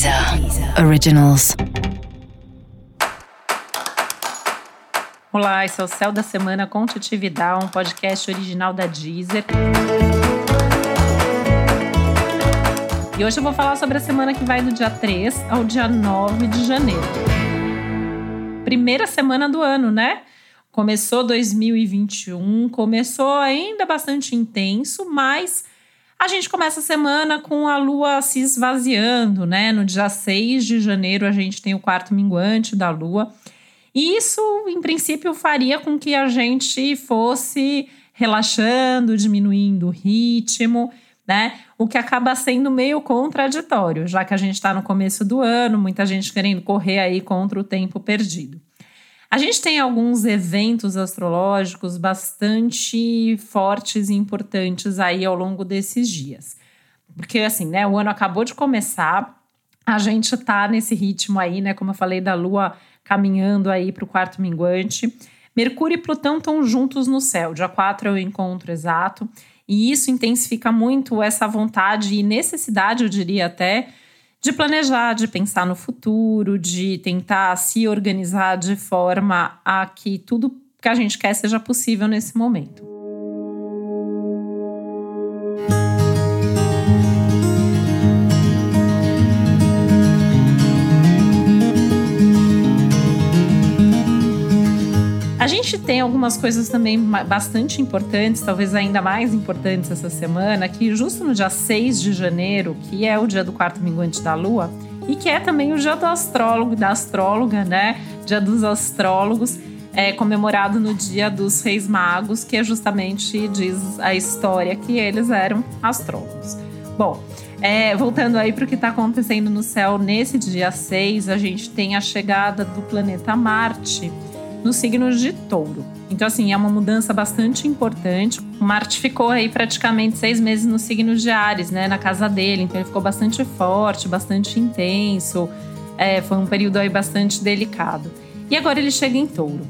Deezer Originals. Olá, esse é o Céu da Semana com um podcast original da Deezer. E hoje eu vou falar sobre a semana que vai do dia 3 ao dia 9 de janeiro. Primeira semana do ano, né? Começou 2021, começou ainda bastante intenso, mas a gente começa a semana com a lua se esvaziando, né? No dia 6 de janeiro, a gente tem o quarto minguante da lua. E isso, em princípio, faria com que a gente fosse relaxando, diminuindo o ritmo, né? O que acaba sendo meio contraditório, já que a gente está no começo do ano, muita gente querendo correr aí contra o tempo perdido. A gente tem alguns eventos astrológicos bastante fortes e importantes aí ao longo desses dias. Porque assim, né, o ano acabou de começar, a gente tá nesse ritmo aí, né, como eu falei da lua caminhando aí para o quarto minguante. Mercúrio e Plutão estão juntos no céu, dia 4 é o encontro exato, e isso intensifica muito essa vontade e necessidade, eu diria até, de planejar, de pensar no futuro, de tentar se organizar de forma a que tudo que a gente quer seja possível nesse momento. Tem algumas coisas também bastante importantes, talvez ainda mais importantes essa semana, que justo no dia 6 de janeiro, que é o dia do quarto minguante da lua, e que é também o dia do astrólogo, da astróloga, né? Dia dos astrólogos, é comemorado no dia dos reis magos, que é justamente diz a história que eles eram astrólogos. Bom, é, voltando aí para o que está acontecendo no céu nesse dia 6, a gente tem a chegada do planeta Marte no signo de touro. Então, assim, é uma mudança bastante importante. Marte ficou aí praticamente seis meses no signo de Ares, né? Na casa dele. Então, ele ficou bastante forte, bastante intenso. É, foi um período aí bastante delicado. E agora ele chega em touro.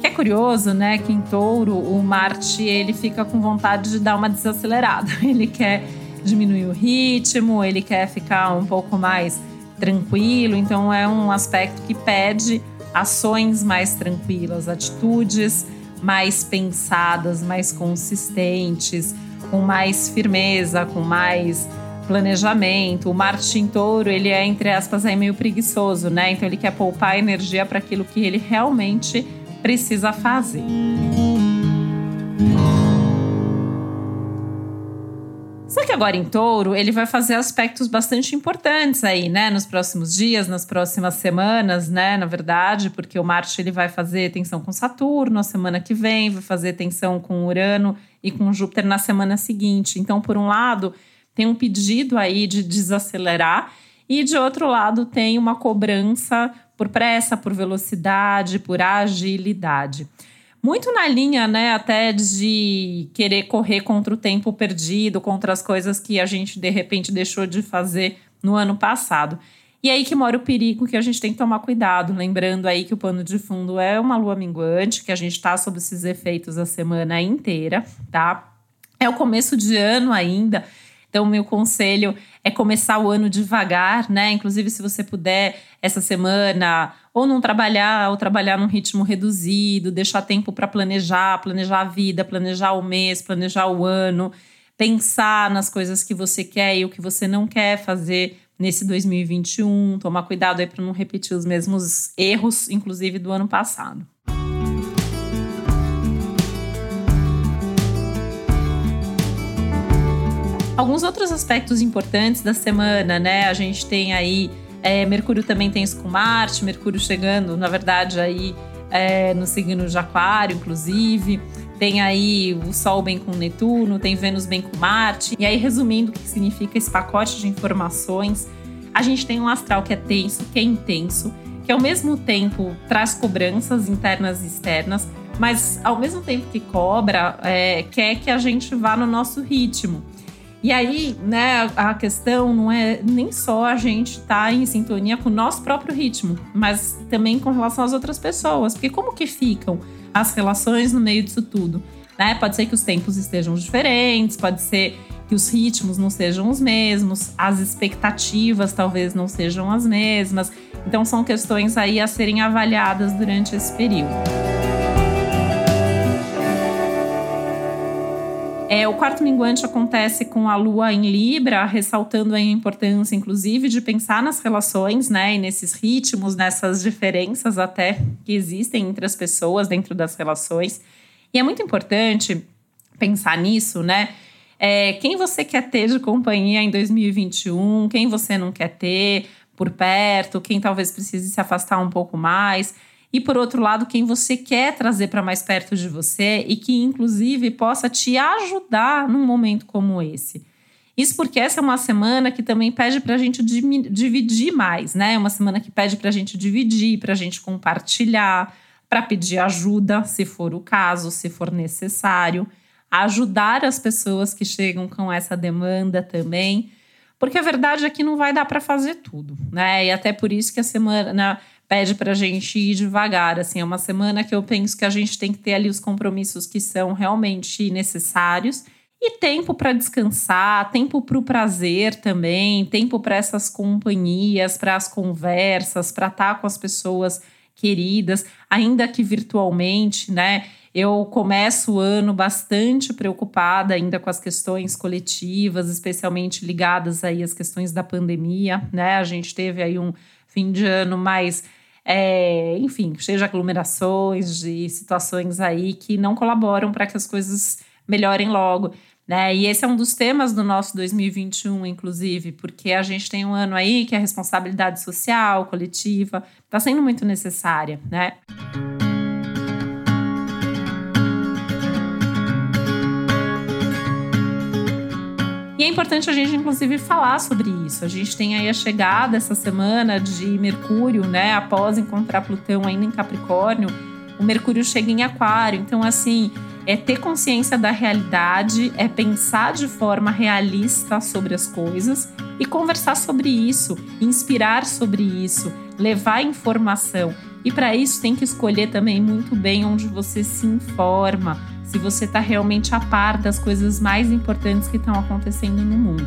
Que é curioso, né? Que em touro, o Marte, ele fica com vontade de dar uma desacelerada. Ele quer diminuir o ritmo, ele quer ficar um pouco mais tranquilo. Então, é um aspecto que pede ações mais tranquilas, atitudes mais pensadas, mais consistentes, com mais firmeza, com mais planejamento. O Martin Touro, ele é, entre aspas, é meio preguiçoso, né? Então ele quer poupar energia para aquilo que ele realmente precisa fazer. Só que agora em touro, ele vai fazer aspectos bastante importantes aí, né? Nos próximos dias, nas próximas semanas, né? Na verdade, porque o Marte ele vai fazer tensão com Saturno na semana que vem, vai fazer tensão com Urano e com Júpiter na semana seguinte. Então, por um lado, tem um pedido aí de desacelerar, e de outro lado, tem uma cobrança por pressa, por velocidade, por agilidade muito na linha, né, até de querer correr contra o tempo perdido, contra as coisas que a gente de repente deixou de fazer no ano passado. E aí que mora o perigo que a gente tem que tomar cuidado, lembrando aí que o pano de fundo é uma lua minguante, que a gente está sob esses efeitos a semana inteira, tá? É o começo de ano ainda, então, meu conselho é começar o ano devagar, né? Inclusive, se você puder, essa semana, ou não trabalhar, ou trabalhar num ritmo reduzido, deixar tempo para planejar, planejar a vida, planejar o mês, planejar o ano, pensar nas coisas que você quer e o que você não quer fazer nesse 2021, tomar cuidado aí para não repetir os mesmos erros, inclusive do ano passado. Alguns outros aspectos importantes da semana, né? A gente tem aí é, Mercúrio também tem isso com Marte, Mercúrio chegando, na verdade, aí é, no signo de Aquário, inclusive. Tem aí o Sol bem com Netuno, tem Vênus bem com Marte. E aí, resumindo o que significa esse pacote de informações, a gente tem um astral que é tenso, que é intenso, que ao mesmo tempo traz cobranças internas e externas, mas ao mesmo tempo que cobra, é, quer que a gente vá no nosso ritmo. E aí, né, a questão não é nem só a gente estar tá em sintonia com o nosso próprio ritmo, mas também com relação às outras pessoas. Porque como que ficam as relações no meio disso tudo? Né? Pode ser que os tempos estejam diferentes, pode ser que os ritmos não sejam os mesmos, as expectativas talvez não sejam as mesmas. Então são questões aí a serem avaliadas durante esse período. É, o quarto minguante acontece com a lua em Libra, ressaltando a importância, inclusive, de pensar nas relações, né? E nesses ritmos, nessas diferenças até que existem entre as pessoas dentro das relações. E é muito importante pensar nisso, né? É, quem você quer ter de companhia em 2021, quem você não quer ter por perto, quem talvez precise se afastar um pouco mais e por outro lado, quem você quer trazer para mais perto de você e que inclusive possa te ajudar num momento como esse. Isso porque essa é uma semana que também pede para a gente dividir mais, né? É uma semana que pede para a gente dividir, para a gente compartilhar, para pedir ajuda, se for o caso, se for necessário, ajudar as pessoas que chegam com essa demanda também, porque a verdade é que não vai dar para fazer tudo, né? E até por isso que a semana pede para a gente ir devagar. Assim, é uma semana que eu penso que a gente tem que ter ali os compromissos que são realmente necessários e tempo para descansar, tempo para o prazer também, tempo para essas companhias, para as conversas, para estar tá com as pessoas queridas, ainda que virtualmente, né? Eu começo o ano bastante preocupada ainda com as questões coletivas, especialmente ligadas aí às questões da pandemia, né? A gente teve aí um fim de ano mais é, enfim, cheio de aglomerações, de situações aí que não colaboram para que as coisas melhorem logo. Né? E esse é um dos temas do nosso 2021, inclusive, porque a gente tem um ano aí que a responsabilidade social, coletiva, está sendo muito necessária, né? E é importante a gente, inclusive, falar sobre isso. A gente tem aí a chegada essa semana de Mercúrio, né? Após encontrar Plutão ainda em Capricórnio, o Mercúrio chega em Aquário. Então, assim, é ter consciência da realidade, é pensar de forma realista sobre as coisas e conversar sobre isso, inspirar sobre isso, levar informação. E para isso tem que escolher também muito bem onde você se informa, se você está realmente a par das coisas mais importantes que estão acontecendo no mundo.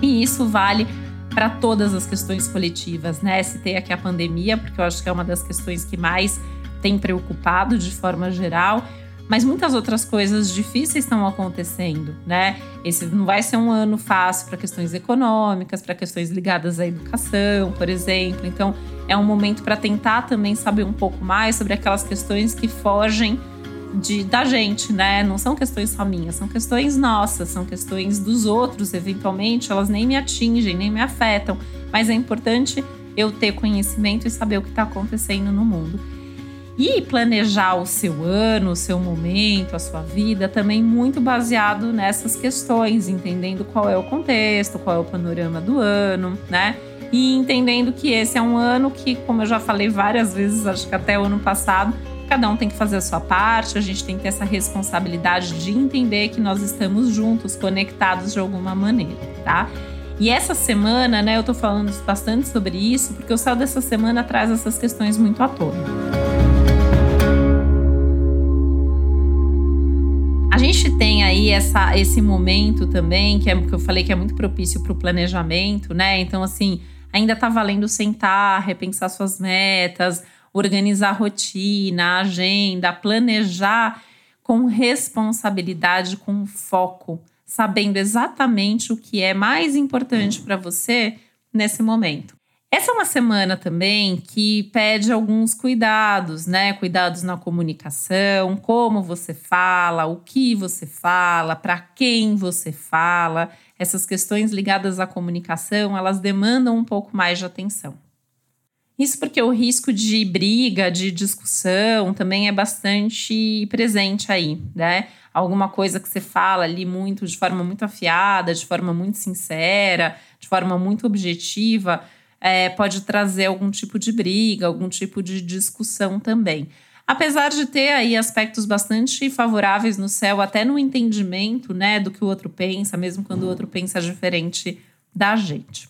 E isso vale para todas as questões coletivas, né? Citei aqui a pandemia, porque eu acho que é uma das questões que mais tem preocupado de forma geral, mas muitas outras coisas difíceis estão acontecendo, né? Esse não vai ser um ano fácil para questões econômicas, para questões ligadas à educação, por exemplo. Então, é um momento para tentar também saber um pouco mais sobre aquelas questões que fogem de, da gente, né? Não são questões só minhas, são questões nossas, são questões dos outros, eventualmente, elas nem me atingem, nem me afetam, mas é importante eu ter conhecimento e saber o que está acontecendo no mundo. E planejar o seu ano, o seu momento, a sua vida, também muito baseado nessas questões, entendendo qual é o contexto, qual é o panorama do ano, né? E entendendo que esse é um ano que, como eu já falei várias vezes, acho que até o ano passado, cada um tem que fazer a sua parte, a gente tem que ter essa responsabilidade de entender que nós estamos juntos, conectados de alguma maneira, tá? E essa semana, né, eu tô falando bastante sobre isso, porque o céu dessa semana traz essas questões muito à tona. Essa, esse momento também, que, é, que eu falei que é muito propício para o planejamento, né? Então, assim, ainda tá valendo sentar, repensar suas metas, organizar a rotina, a agenda, planejar com responsabilidade, com foco, sabendo exatamente o que é mais importante para você nesse momento. Essa é uma semana também que pede alguns cuidados, né? Cuidados na comunicação, como você fala, o que você fala, para quem você fala. Essas questões ligadas à comunicação, elas demandam um pouco mais de atenção. Isso porque o risco de briga, de discussão também é bastante presente aí, né? Alguma coisa que você fala ali muito de forma muito afiada, de forma muito sincera, de forma muito objetiva, é, pode trazer algum tipo de briga, algum tipo de discussão também. Apesar de ter aí aspectos bastante favoráveis no céu, até no entendimento, né, do que o outro pensa, mesmo quando o outro pensa diferente da gente.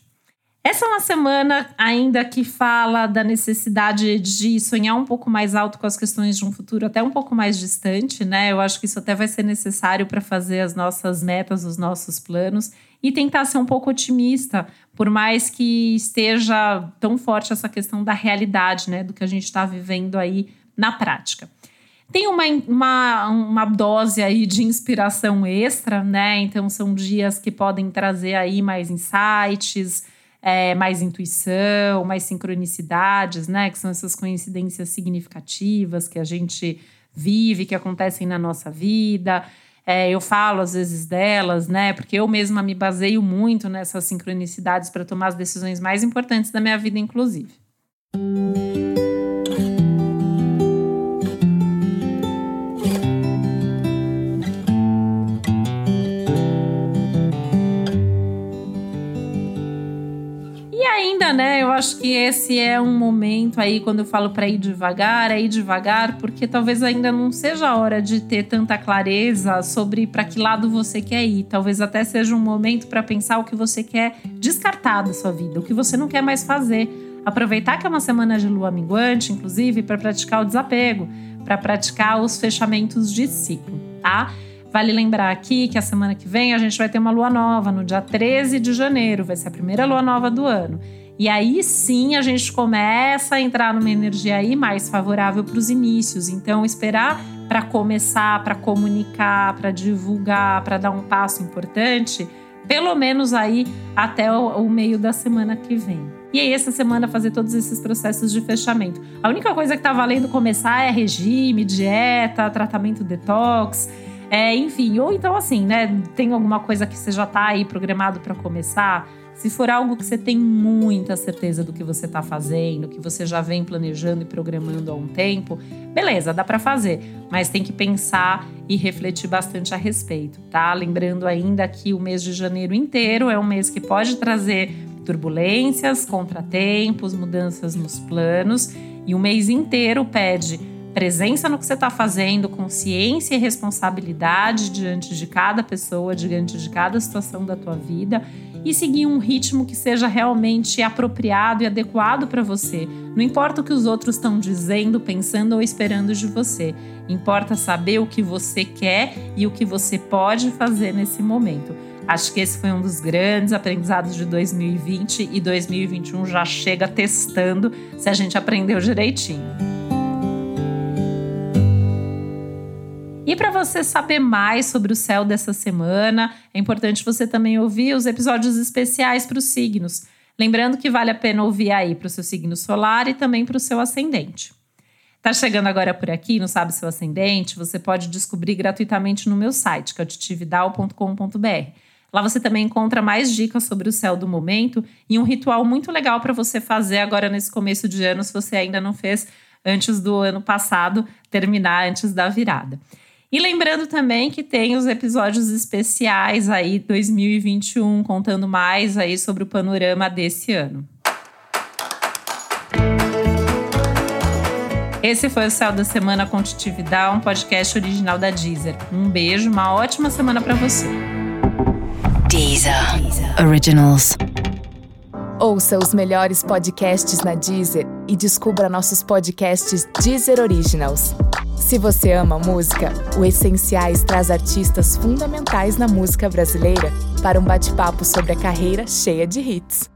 Essa é uma semana ainda que fala da necessidade de sonhar um pouco mais alto com as questões de um futuro até um pouco mais distante, né? Eu acho que isso até vai ser necessário para fazer as nossas metas, os nossos planos e tentar ser um pouco otimista, por mais que esteja tão forte essa questão da realidade, né? Do que a gente está vivendo aí na prática. Tem uma, uma, uma dose aí de inspiração extra, né? Então são dias que podem trazer aí mais insights é, mais intuição, mais sincronicidades, né? Que são essas coincidências significativas que a gente vive, que acontecem na nossa vida. É, eu falo às vezes delas, né? Porque eu mesma me baseio muito nessas sincronicidades para tomar as decisões mais importantes da minha vida, inclusive. Né? Eu acho que esse é um momento aí, quando eu falo para ir devagar, é ir devagar, porque talvez ainda não seja a hora de ter tanta clareza sobre para que lado você quer ir. Talvez até seja um momento para pensar o que você quer descartar da sua vida, o que você não quer mais fazer. Aproveitar que é uma semana de lua minguante, inclusive, para praticar o desapego, para praticar os fechamentos de ciclo, tá? Vale lembrar aqui que a semana que vem a gente vai ter uma lua nova, no dia 13 de janeiro, vai ser a primeira lua nova do ano. E aí sim a gente começa a entrar numa energia aí mais favorável para os inícios. Então, esperar para começar, para comunicar, para divulgar, para dar um passo importante, pelo menos aí até o, o meio da semana que vem. E aí, essa semana, fazer todos esses processos de fechamento. A única coisa que tá valendo começar é regime, dieta, tratamento detox. É, enfim, ou então assim, né? Tem alguma coisa que você já tá aí programado para começar? Se for algo que você tem muita certeza do que você está fazendo, que você já vem planejando e programando há um tempo, beleza, dá para fazer, mas tem que pensar e refletir bastante a respeito, tá? Lembrando ainda que o mês de janeiro inteiro é um mês que pode trazer turbulências, contratempos, mudanças nos planos, e o mês inteiro pede presença no que você está fazendo, consciência e responsabilidade diante de cada pessoa, diante de cada situação da tua vida e seguir um ritmo que seja realmente apropriado e adequado para você. Não importa o que os outros estão dizendo, pensando ou esperando de você. Importa saber o que você quer e o que você pode fazer nesse momento. Acho que esse foi um dos grandes aprendizados de 2020 e 2021 já chega testando se a gente aprendeu direitinho. E para você saber mais sobre o céu dessa semana, é importante você também ouvir os episódios especiais para os signos. Lembrando que vale a pena ouvir aí para o seu signo solar e também para o seu ascendente. Tá chegando agora por aqui, não sabe seu ascendente? Você pode descobrir gratuitamente no meu site, que é o. Lá você também encontra mais dicas sobre o céu do momento e um ritual muito legal para você fazer agora nesse começo de ano, se você ainda não fez antes do ano passado terminar, antes da virada. E lembrando também que tem os episódios especiais aí 2021 contando mais aí sobre o panorama desse ano. Esse foi o Céu da Semana com um podcast original da Deezer. Um beijo, uma ótima semana para você. Deezer. Deezer. Originals. Ouça os melhores podcasts na Deezer e descubra nossos podcasts Deezer Originals. Se você ama música, o Essenciais traz artistas fundamentais na música brasileira para um bate-papo sobre a carreira cheia de hits.